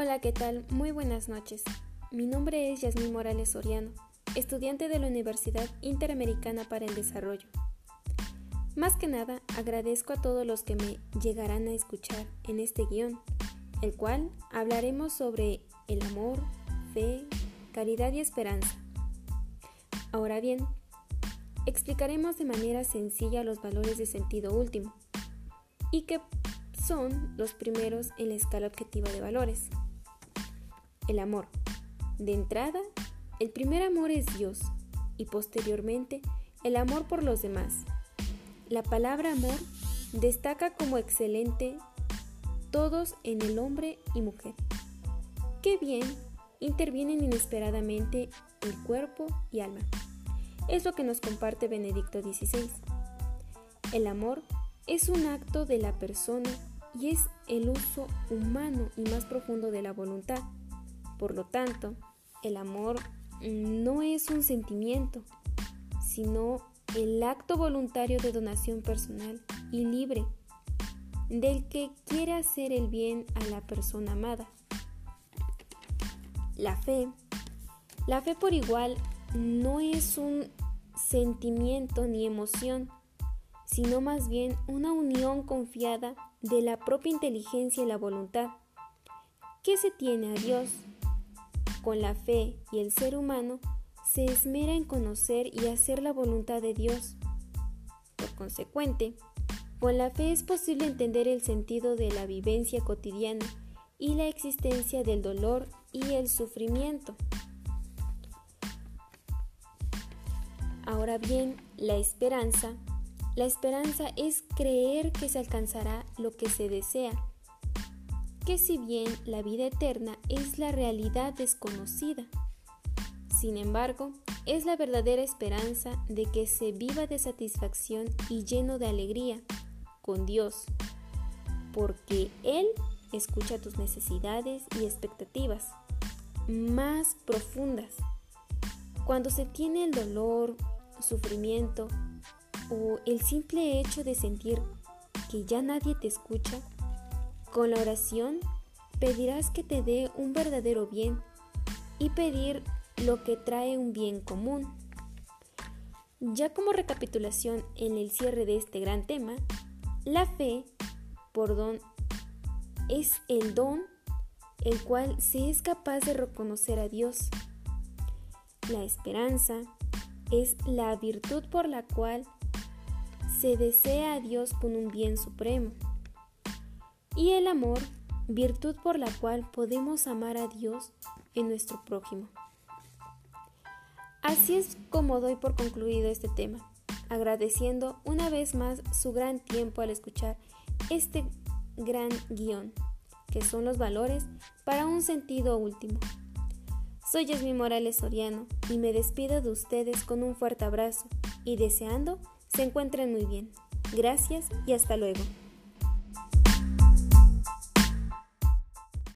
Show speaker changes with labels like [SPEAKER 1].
[SPEAKER 1] Hola, ¿qué tal? Muy buenas noches. Mi nombre es Yasmín Morales Soriano, estudiante de la Universidad Interamericana para el Desarrollo. Más que nada, agradezco a todos los que me llegarán a escuchar en este guion, el cual hablaremos sobre el amor, fe, caridad y esperanza. Ahora bien, explicaremos de manera sencilla los valores de sentido último y que son los primeros en la escala objetiva de valores. El amor. De entrada, el primer amor es Dios y posteriormente el amor por los demás. La palabra amor destaca como excelente todos en el hombre y mujer. Qué bien intervienen inesperadamente el cuerpo y alma. Es lo que nos comparte Benedicto XVI. El amor es un acto de la persona y es el uso humano y más profundo de la voluntad. Por lo tanto, el amor no es un sentimiento, sino el acto voluntario de donación personal y libre del que quiere hacer el bien a la persona amada. La fe. La fe por igual no es un sentimiento ni emoción, sino más bien una unión confiada de la propia inteligencia y la voluntad. ¿Qué se tiene a Dios? Con la fe y el ser humano se esmera en conocer y hacer la voluntad de Dios. Por consecuente, con la fe es posible entender el sentido de la vivencia cotidiana y la existencia del dolor y el sufrimiento. Ahora bien, la esperanza la esperanza es creer que se alcanzará lo que se desea, que si bien la vida eterna es la realidad desconocida, sin embargo, es la verdadera esperanza de que se viva de satisfacción y lleno de alegría con Dios, porque Él escucha tus necesidades y expectativas más profundas. Cuando se tiene el dolor, sufrimiento, o el simple hecho de sentir que ya nadie te escucha, con la oración pedirás que te dé un verdadero bien y pedir lo que trae un bien común. Ya como recapitulación en el cierre de este gran tema, la fe por don es el don el cual se es capaz de reconocer a Dios. La esperanza es la virtud por la cual se desea a Dios con un bien supremo. Y el amor, virtud por la cual podemos amar a Dios en nuestro prójimo. Así es como doy por concluido este tema, agradeciendo una vez más su gran tiempo al escuchar este gran guion, que son los valores para un sentido último. Soy Yasmin Morales Soriano y me despido de ustedes con un fuerte abrazo y deseando se encuentren muy bien. Gracias y hasta luego.